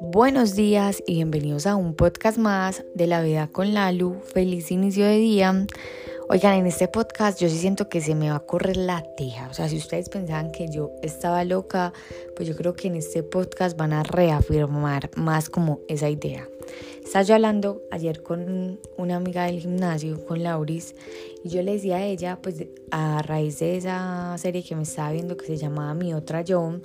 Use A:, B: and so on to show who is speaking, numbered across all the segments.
A: Buenos días y bienvenidos a un podcast más de la vida con Lalu. Feliz inicio de día. Oigan, en este podcast yo sí siento que se me va a correr la teja. O sea, si ustedes pensaban que yo estaba loca, pues yo creo que en este podcast van a reafirmar más como esa idea. Estaba yo hablando ayer con una amiga del gimnasio, con Lauris, y yo le decía a ella, pues a raíz de esa serie que me estaba viendo que se llamaba Mi Otra Yo,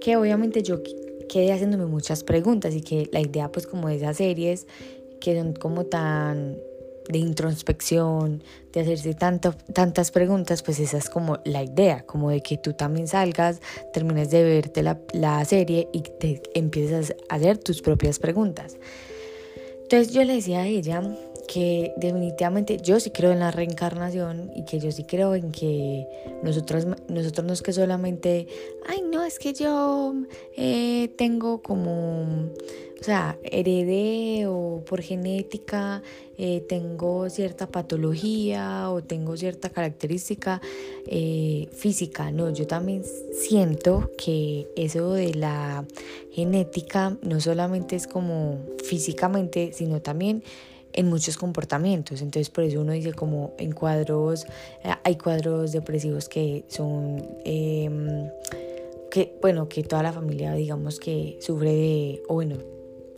A: que obviamente yo quedé haciéndome muchas preguntas y que la idea pues como de esas series que son como tan de introspección, de hacerse tanto, tantas preguntas, pues esa es como la idea, como de que tú también salgas, termines de verte la, la serie y te empieces a hacer tus propias preguntas. Entonces yo le decía a ella que definitivamente yo sí creo en la reencarnación y que yo sí creo en que nosotros, nosotros no es que solamente, ay no, es que yo eh, tengo como, o sea, heredé o por genética eh, tengo cierta patología o tengo cierta característica eh, física, no, yo también siento que eso de la genética no solamente es como físicamente, sino también en muchos comportamientos. Entonces por eso uno dice como en cuadros, eh, hay cuadros depresivos que son, em, que bueno, que toda la familia digamos que sufre de, o bueno,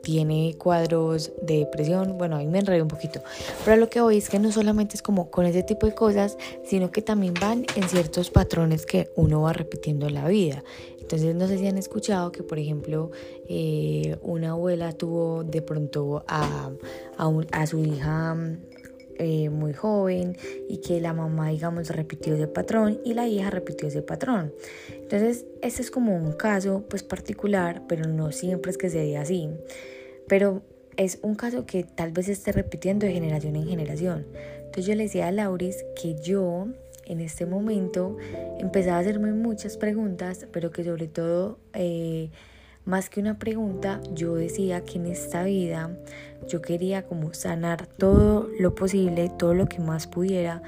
A: tiene cuadros de depresión, bueno, ahí me enredé un poquito, pero lo que voy es que no solamente es como con ese tipo de cosas, sino que también van en ciertos patrones que uno va repitiendo en la vida. Entonces no sé si han escuchado que, por ejemplo, eh, una abuela tuvo de pronto a, a, su hija eh, muy joven y que la mamá, digamos, repitió ese patrón y la hija repitió ese patrón. Entonces, este es como un caso pues particular, pero no siempre es que se dé así. Pero es un caso que tal vez esté repitiendo de generación en generación. Entonces yo le decía a Lauris que yo en este momento empezaba a hacerme muchas preguntas, pero que sobre todo, eh, más que una pregunta, yo decía que en esta vida yo quería como sanar todo lo posible, todo lo que más pudiera,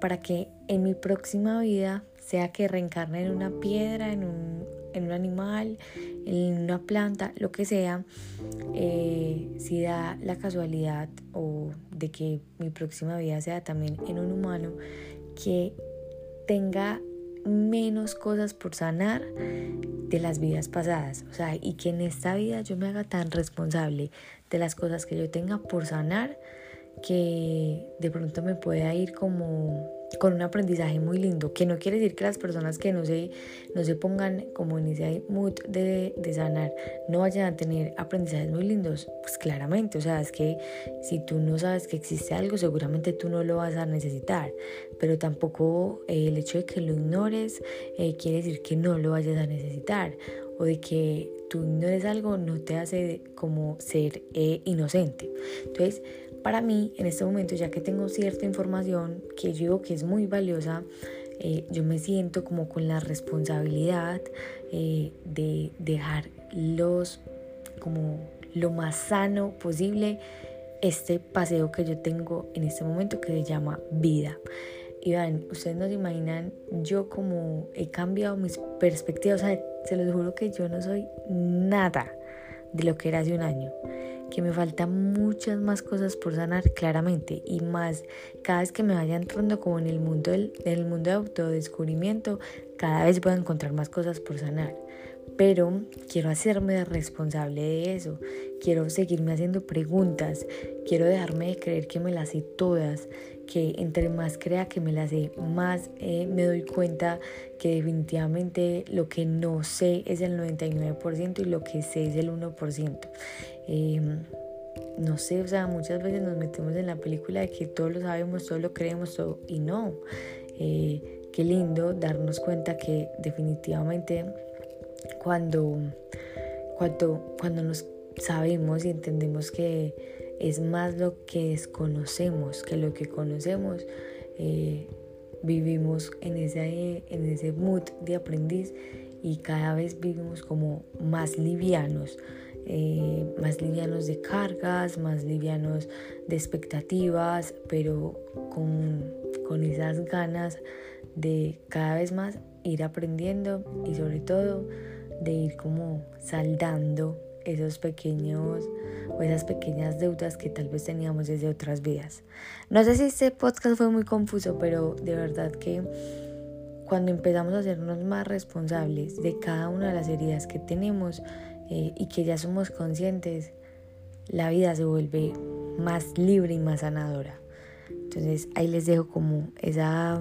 A: para que en mi próxima vida, sea que reencarne en una piedra, en un, en un animal, en una planta, lo que sea, eh, si da la casualidad o de que mi próxima vida sea también en un humano, que tenga menos cosas por sanar de las vidas pasadas. O sea, y que en esta vida yo me haga tan responsable de las cosas que yo tenga por sanar que de pronto me pueda ir como con un aprendizaje muy lindo, que no quiere decir que las personas que no se, no se pongan como en ese mood de, sanar no vayan a tener aprendizajes muy lindos, pues claramente, o sea, es que si tú no sabes que existe algo, seguramente tú no lo vas a necesitar, pero tampoco eh, el hecho de que lo ignores eh, quiere decir que no lo vayas a necesitar o de que tú ignores algo no te hace como ser eh, inocente. Entonces, para mí, en este momento, ya que tengo cierta información que yo digo que es muy valiosa, eh, yo me siento como con la responsabilidad eh, de dejar los, como lo más sano posible este paseo que yo tengo en este momento que se llama vida. Y vean, ustedes no se imaginan yo como he cambiado mis perspectivas, o sea, se los juro que yo no soy nada de lo que era hace un año que me faltan muchas más cosas por sanar claramente y más cada vez que me vaya entrando como en el mundo del, el mundo de autodescubrimiento cada vez voy a encontrar más cosas por sanar. Pero quiero hacerme responsable de eso quiero seguirme haciendo preguntas quiero dejarme de creer que me las sé todas que entre más crea que me las sé más eh, me doy cuenta que definitivamente lo que no sé es el 99% y lo que sé es el 1% Em, no sé, o sea, muchas veces nos metemos en la película de que todo lo sabemos, todo lo creemos, todo, y no. Eh, qué lindo darnos cuenta que definitivamente cuando, cuando, cuando nos sabemos y entendemos que es más lo que desconocemos que lo que conocemos, eh, vivimos en ese, en ese mood de aprendiz y cada vez vivimos como más livianos eh, más livianos de cargas, más livianos de expectativas, pero con, con esas ganas de cada vez más ir aprendiendo y sobre todo de ir como saldando esos pequeños o esas pequeñas deudas que tal vez teníamos desde otras vidas. No sé si este podcast fue muy confuso, pero de verdad que cuando empezamos a hacernos más responsables de cada una de las heridas que tenemos eh, y que ya somos conscientes, la vida se vuelve más libre y más sanadora. Entonces ahí les dejo como esa,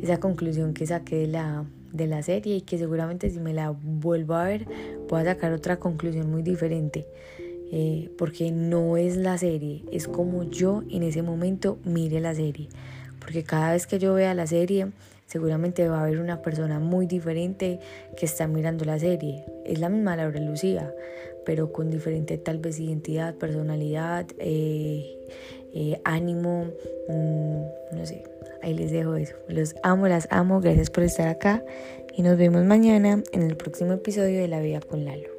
A: esa conclusión que saqué de la, de la serie y que seguramente si me la vuelvo a ver voy a sacar otra conclusión muy diferente. Eh, porque no es la serie, es como yo en ese momento mire la serie. Porque cada vez que yo vea la serie, seguramente va a haber una persona muy diferente que está mirando la serie. Es la misma Laura Lucía, pero con diferente tal vez identidad, personalidad, eh, eh, ánimo, mm, no sé. Ahí les dejo eso. Los amo, las amo. Gracias por estar acá y nos vemos mañana en el próximo episodio de La Vida con Lalo.